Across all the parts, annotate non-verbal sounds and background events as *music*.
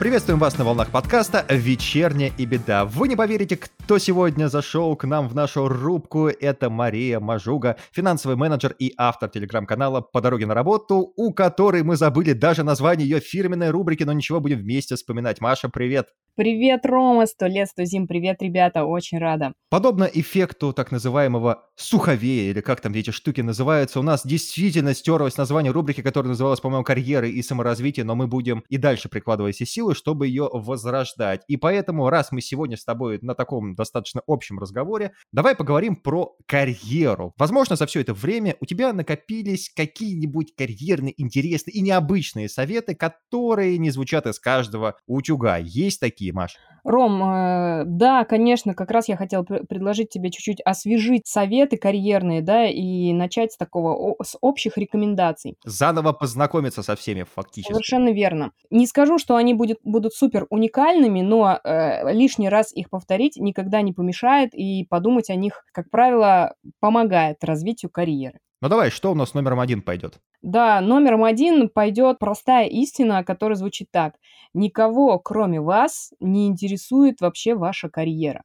Приветствуем вас на волнах подкаста «Вечерняя и беда». Вы не поверите, кто сегодня зашел к нам в нашу рубку. Это Мария Мажуга, финансовый менеджер и автор телеграм-канала «По дороге на работу», у которой мы забыли даже название ее фирменной рубрики, но ничего, будем вместе вспоминать. Маша, привет! Привет, Рома, сто лет, сто зим, привет, ребята, очень рада. Подобно эффекту так называемого суховея, или как там эти штуки называются, у нас действительно стерлось название рубрики, которая называлась, по-моему, «Карьеры и саморазвитие», но мы будем и дальше прикладывать все силы, чтобы ее возрождать. И поэтому, раз мы сегодня с тобой на таком достаточно общем разговоре, давай поговорим про карьеру. Возможно, за все это время у тебя накопились какие-нибудь карьерные, интересные и необычные советы, которые не звучат из каждого утюга. Есть такие Маш? Ром, э, да, конечно, как раз я хотела предложить тебе чуть-чуть освежить советы карьерные, да, и начать с такого, с общих рекомендаций. Заново познакомиться со всеми фактически. Совершенно верно. Не скажу, что они будет, будут супер уникальными, но э, лишний раз их повторить никогда не помешает, и подумать о них, как правило, помогает развитию карьеры. Ну давай, что у нас номером один пойдет? Да, номером один пойдет простая истина, которая звучит так. Никого, кроме вас, не интересует вообще ваша карьера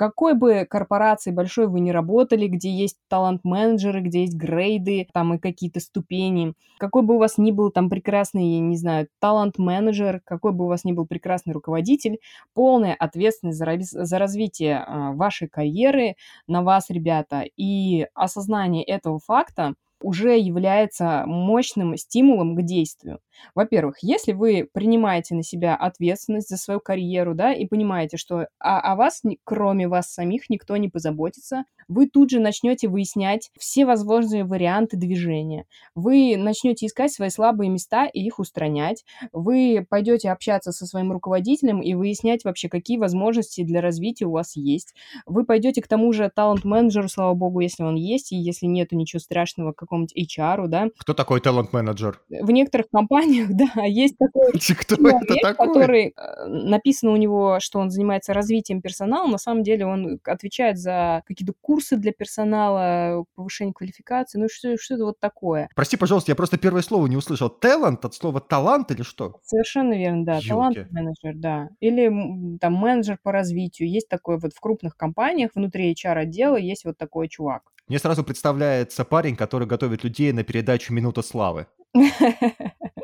какой бы корпорации большой вы не работали, где есть талант-менеджеры, где есть грейды, там и какие-то ступени, какой бы у вас ни был там прекрасный, не знаю, талант-менеджер, какой бы у вас ни был прекрасный руководитель, полная ответственность за, за развитие э, вашей карьеры на вас, ребята, и осознание этого факта уже является мощным стимулом к действию. Во-первых, если вы принимаете на себя ответственность за свою карьеру, да, и понимаете, что о, о вас, кроме вас самих, никто не позаботится, вы тут же начнете выяснять все возможные варианты движения. Вы начнете искать свои слабые места и их устранять. Вы пойдете общаться со своим руководителем и выяснять вообще, какие возможности для развития у вас есть. Вы пойдете к тому же талант-менеджеру, слава богу, если он есть, и если нет, то ничего страшного, к какому-нибудь HR, да. Кто такой талант-менеджер? В некоторых компаниях компаниях, *laughs* да, есть такой *laughs* человек, такой? который э, написано у него, что он занимается развитием персонала, на самом деле он отвечает за какие-то курсы для персонала, повышение квалификации, ну что, что это вот такое. Прости, пожалуйста, я просто первое слово не услышал. Талант от слова талант или что? Совершенно верно, да, талант-менеджер, да. Или там менеджер по развитию. Есть такой вот в крупных компаниях, внутри HR-отдела есть вот такой чувак. Мне сразу представляется парень, который готовит людей на передачу «Минута славы». *laughs*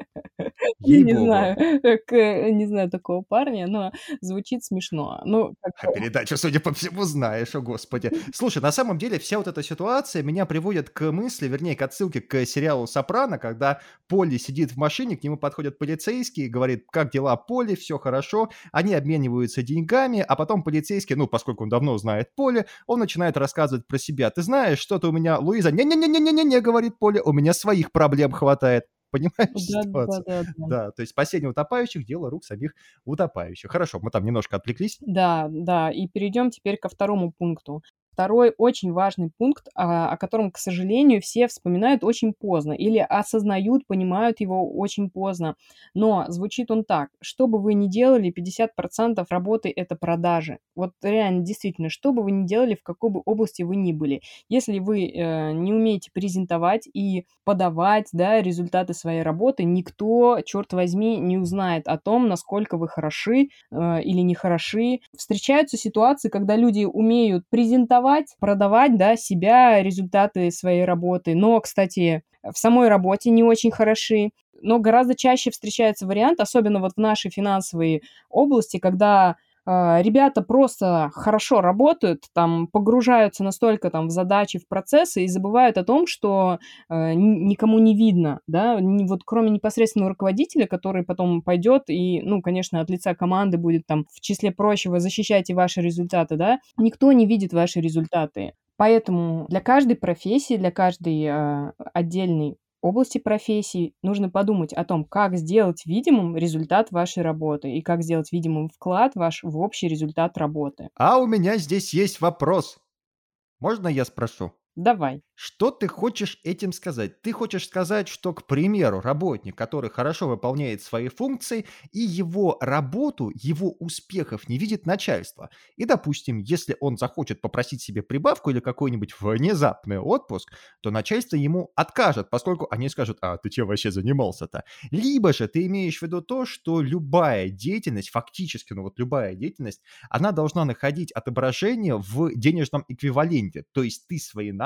Не знаю, *laughs* не знаю такого парня, но звучит смешно. Ну, а передачу, судя по всему, знаешь, о господи. *laughs* Слушай, на самом деле вся вот эта ситуация меня приводит к мысли, вернее, к отсылке к сериалу «Сопрано», когда Полли сидит в машине, к нему подходят полицейские, говорит, как дела, Полли, все хорошо, они обмениваются деньгами, а потом полицейский, ну, поскольку он давно знает Полли, он начинает рассказывать про себя. Ты знаешь, что-то у меня, Луиза, не-не-не-не-не-не, говорит Полли, у меня своих проблем хватает. Понимаешь *laughs* да, ситуацию? Да, да, да. да, то есть спасение утопающих – дело рук самих утопающих. Хорошо, мы там немножко отвлеклись. Да, да, и перейдем теперь ко второму пункту. Второй очень важный пункт, а, о котором, к сожалению, все вспоминают очень поздно или осознают, понимают его очень поздно. Но звучит он так. Что бы вы ни делали, 50% работы – это продажи. Вот реально, действительно, что бы вы ни делали, в какой бы области вы ни были. Если вы э, не умеете презентовать и подавать да, результаты своей работы, никто, черт возьми, не узнает о том, насколько вы хороши э, или не хороши. Встречаются ситуации, когда люди умеют презентовать, продавать, продавать, да, себя, результаты своей работы. Но, кстати, в самой работе не очень хороши. Но гораздо чаще встречается вариант, особенно вот в нашей финансовой области, когда ребята просто хорошо работают, там погружаются настолько там в задачи, в процессы и забывают о том, что э, никому не видно, да, вот кроме непосредственного руководителя, который потом пойдет и, ну, конечно, от лица команды будет там в числе прочего защищать и ваши результаты, да, никто не видит ваши результаты. Поэтому для каждой профессии, для каждой э, отдельной области профессии нужно подумать о том, как сделать видимым результат вашей работы и как сделать видимым вклад ваш в общий результат работы. А у меня здесь есть вопрос. Можно я спрошу? Давай. Что ты хочешь этим сказать? Ты хочешь сказать, что, к примеру, работник, который хорошо выполняет свои функции, и его работу, его успехов не видит начальство. И, допустим, если он захочет попросить себе прибавку или какой-нибудь внезапный отпуск, то начальство ему откажет, поскольку они скажут, а ты чем вообще занимался-то? Либо же ты имеешь в виду то, что любая деятельность, фактически, ну вот любая деятельность, она должна находить отображение в денежном эквиваленте. То есть ты свои навыки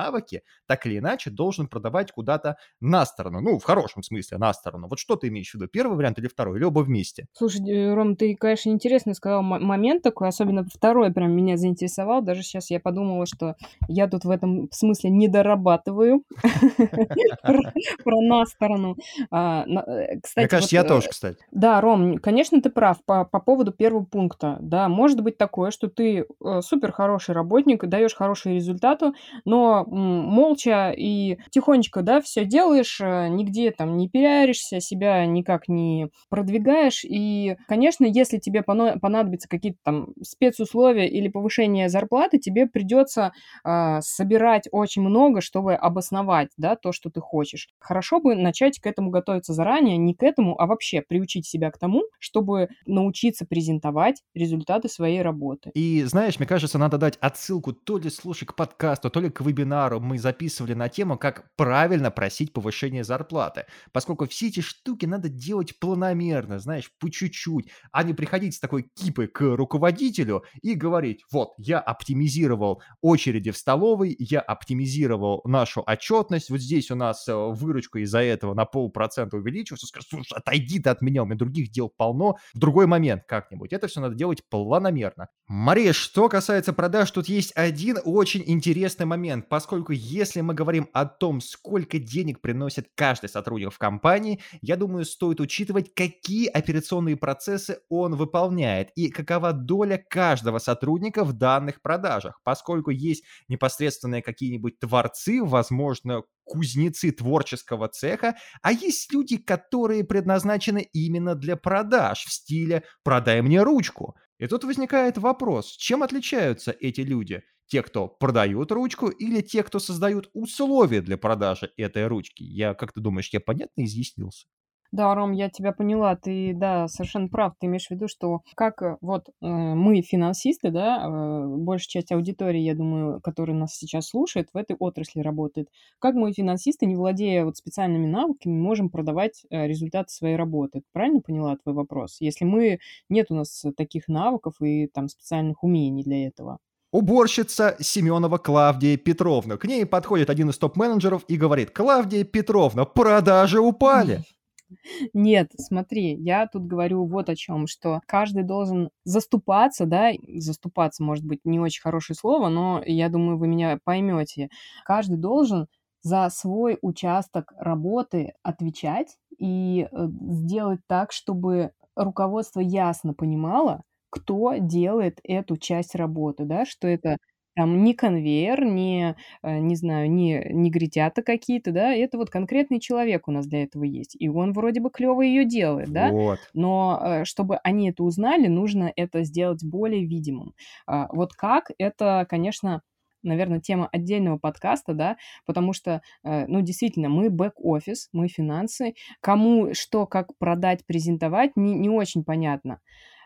так или иначе должен продавать куда-то на сторону. Ну, в хорошем смысле, на сторону. Вот что ты имеешь в виду? Первый вариант или второй? Или оба вместе? Слушай, э, Ром, ты, конечно, интересно сказал момент такой, особенно второй прям меня заинтересовал. Даже сейчас я подумала, что я тут в этом смысле не дорабатываю *laughs* про на сторону. А, э, Мне кажется, я э, тоже, кстати. Да, Ром, конечно, ты прав по поводу первого пункта. Да, может быть такое, что ты супер хороший работник, даешь хорошие результаты, но молча и тихонечко, да, все делаешь, э, нигде там не пиаришься, себя никак не продвигаешь. И, конечно, если тебе понадобятся какие-то там спецусловия или повышение зарплаты, тебе придется э, собирать очень много, чтобы обосновать, да, то, что ты хочешь. Хорошо бы начать к этому готовиться заранее, не к этому, а вообще приучить себя к тому, чтобы научиться презентовать результаты своей работы. И знаешь, мне кажется, надо дать отсылку то ли слушай к подкасту, то ли к вебинару. Мы записывали на тему, как правильно просить повышение зарплаты. Поскольку все эти штуки надо делать планомерно, знаешь, по чуть-чуть, а не приходить с такой кипой к руководителю и говорить, вот, я оптимизировал очереди в столовой, я оптимизировал нашу отчетность, вот здесь у нас э, выручка из-за этого на полпроцента увеличивается, скажешь, слушай, отойди ты от меня, у меня других дел полно, в другой момент как-нибудь. Это все надо делать планомерно. Мария, что касается продаж, тут есть один очень интересный момент, поскольку если мы говорим о том, сколько денег приносит каждый сотрудник в компании, я думаю, стоит учитывать, какие операционные процессы он выполняет и какова доля каждого сотрудника в данных продажах, поскольку есть непосредственные какие-нибудь творцы, возможно, кузнецы творческого цеха, а есть люди, которые предназначены именно для продаж в стиле «продай мне ручку». И тут возникает вопрос, чем отличаются эти люди? Те, кто продают ручку, или те, кто создают условия для продажи этой ручки? Я, как ты думаешь, я понятно изъяснился? Да, Ром, я тебя поняла. Ты, да, совершенно прав. Ты имеешь в виду, что как э, вот э, мы финансисты, да, э, большая часть аудитории, я думаю, которая нас сейчас слушает, в этой отрасли работает. Как мы финансисты, не владея вот специальными навыками, можем продавать э, результаты своей работы? Правильно поняла твой вопрос? Если мы нет у нас таких навыков и там специальных умений для этого. Уборщица Семенова Клавдия Петровна. К ней подходит один из топ-менеджеров и говорит, Клавдия Петровна, продажи упали. *laughs* Нет, смотри, я тут говорю вот о чем, что каждый должен заступаться, да, заступаться, может быть, не очень хорошее слово, но я думаю, вы меня поймете. Каждый должен за свой участок работы отвечать и э, сделать так, чтобы руководство ясно понимало, кто делает эту часть работы, да, что это там не конвейер, не, э, не знаю, не негритята какие-то, да, это вот конкретный человек у нас для этого есть, и он вроде бы клево ее делает, да, Вот. но э, чтобы они это узнали, нужно это сделать более видимым. А, вот как, это, конечно, наверное, тема отдельного подкаста, да, потому что, э, ну, действительно, мы бэк-офис, мы финансы, кому что, как продать, презентовать, не, не очень понятно.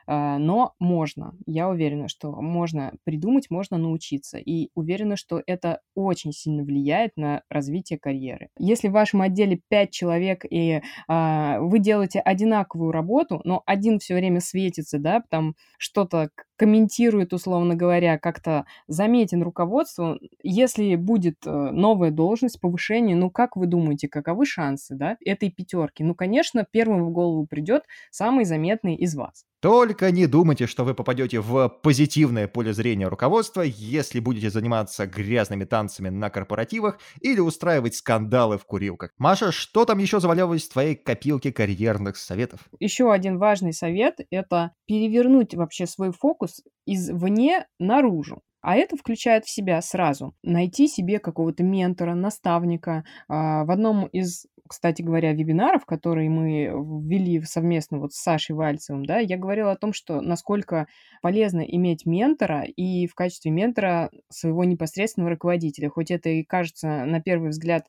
А, но можно. Я уверена, что можно придумать, можно научиться. И уверена, что это очень сильно влияет на развитие карьеры. Если в вашем отделе 5 человек, и а, вы делаете одинаковую работу, но один все время светится, да, там что-то комментирует, условно говоря, как-то заметен руководству, если будет э, новая должность, повышение, ну, как вы думаете, каковы шансы, да, этой пятерки? Ну, конечно, первым в голову придет самый заметный из вас. Только не думайте, что вы попадете в позитивное поле зрения руководства, если будете заниматься грязными танцами на корпоративах или устраивать скандалы в курилках. Маша, что там еще завалялось в твоей копилке карьерных советов? Еще один важный совет – это перевернуть вообще свой фокус извне наружу. А это включает в себя сразу найти себе какого-то ментора, наставника. А, в одном из, кстати говоря, вебинаров, которые мы ввели совместно вот с Сашей Вальцевым, да, я говорила о том, что насколько полезно иметь ментора и в качестве ментора своего непосредственного руководителя. Хоть это и кажется на первый взгляд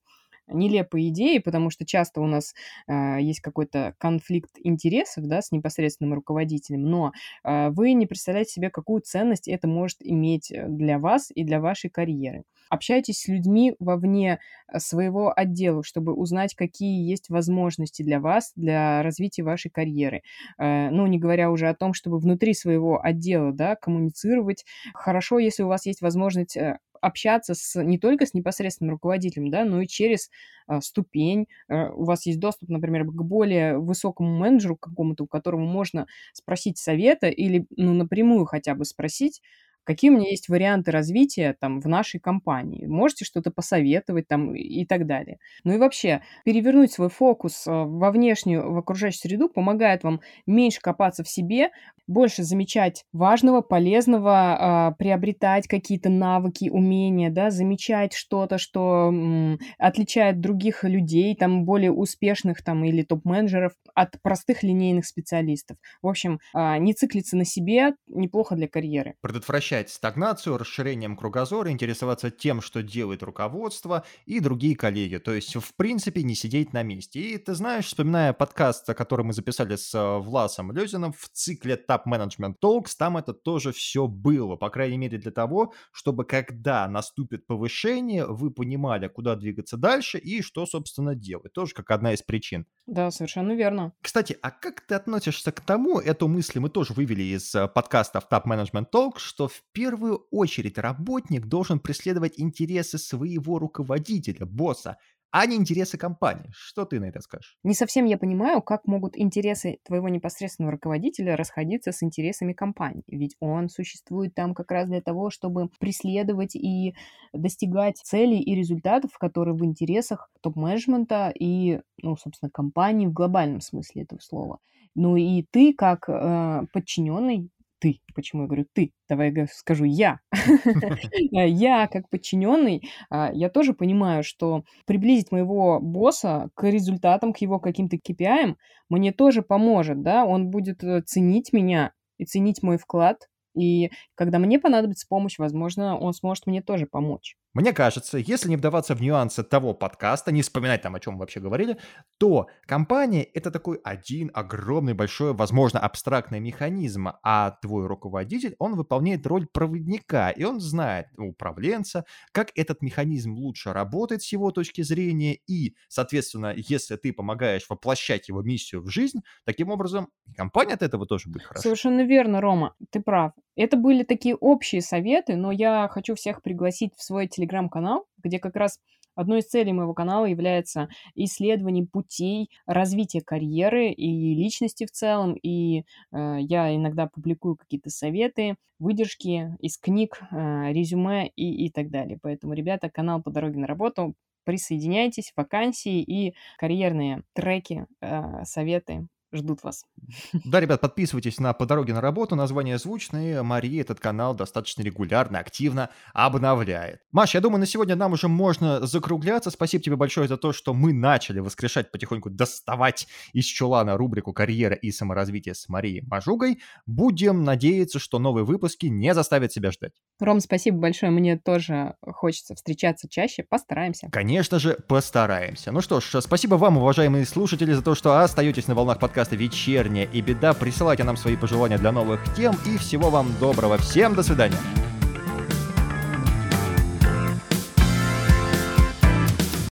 нелепые идеи, потому что часто у нас э, есть какой-то конфликт интересов да, с непосредственным руководителем, но э, вы не представляете себе, какую ценность это может иметь э, для вас и для вашей карьеры. Общайтесь с людьми вовне э, своего отдела, чтобы узнать, какие есть возможности для вас, для развития вашей карьеры. Э, ну, не говоря уже о том, чтобы внутри своего отдела да, коммуницировать. Хорошо, если у вас есть возможность общаться с, не только с непосредственным руководителем, да, но и через а, ступень. А, у вас есть доступ, например, к более высокому менеджеру какому-то, у которого можно спросить совета или ну, напрямую хотя бы спросить, какие у меня есть варианты развития там в нашей компании. Можете что-то посоветовать там и так далее. Ну и вообще, перевернуть свой фокус а, во внешнюю, в окружающую среду помогает вам меньше копаться в себе, больше замечать важного, полезного, э, приобретать какие-то навыки, умения, да, замечать что-то, что м, отличает других людей, там, более успешных там или топ-менеджеров от простых линейных специалистов. В общем, э, не циклиться на себе неплохо для карьеры. Предотвращать стагнацию, расширением кругозора, интересоваться тем, что делает руководство и другие коллеги. То есть, в принципе, не сидеть на месте. И ты знаешь, вспоминая подкаст, который мы записали с э, Власом Лезиным в цикле Top Management Talks, там это тоже все было, по крайней мере для того, чтобы когда наступит повышение, вы понимали, куда двигаться дальше и что, собственно, делать. Тоже как одна из причин. Да, совершенно верно. Кстати, а как ты относишься к тому, эту мысль мы тоже вывели из э, подкастов Top Management Talks, что в первую очередь работник должен преследовать интересы своего руководителя, босса, а не интересы компании. Что ты на это скажешь? Не совсем я понимаю, как могут интересы твоего непосредственного руководителя расходиться с интересами компании. Ведь он существует там как раз для того, чтобы преследовать и достигать целей и результатов, которые в интересах топ-менеджмента и, ну, собственно, компании в глобальном смысле этого слова. Ну и ты, как э, подчиненный, ты. Почему я говорю ты? Давай я скажу я. *laughs* *laughs* Э, я, как подчиненный, а, я тоже понимаю, что приблизить моего босса к результатам, к его каким-то KPI мне тоже поможет, да, он будет э, ценить меня и ценить мой вклад, и когда мне понадобится помощь, возможно, он сможет мне тоже помочь. Мне кажется, если не вдаваться в нюансы того подкаста, не вспоминать там, о чем мы вообще говорили, то компания — это такой один огромный, большой, возможно, абстрактный механизм, а твой руководитель, он выполняет роль проводника, и он знает, управленца, как этот механизм лучше работает с его точки зрения, и, соответственно, если ты помогаешь воплощать его миссию в жизнь, таким образом компания от этого тоже будет хорошо. Совершенно верно, Рома, ты прав. Это были такие общие советы, но я хочу всех пригласить в свой телеграм-канал, где как раз Одной из целей моего канала является исследование путей развития карьеры и личности в целом. И э, я иногда публикую какие-то советы, выдержки из книг, э, резюме и, и так далее. Поэтому, ребята, канал по дороге на работу. Присоединяйтесь, вакансии и карьерные треки, э, советы ждут вас. Да, ребят, подписывайтесь на «По дороге на работу», название звучное, Мария этот канал достаточно регулярно, активно обновляет. Маш, я думаю, на сегодня нам уже можно закругляться. Спасибо тебе большое за то, что мы начали воскрешать, потихоньку доставать из чулана рубрику «Карьера и саморазвитие» с Марией Мажугой. Будем надеяться, что новые выпуски не заставят себя ждать. Ром, спасибо большое. Мне тоже хочется встречаться чаще. Постараемся. Конечно же, постараемся. Ну что ж, спасибо вам, уважаемые слушатели, за то, что остаетесь на волнах подкаста подкаста «Вечерняя и беда». Присылайте нам свои пожелания для новых тем и всего вам доброго. Всем до свидания.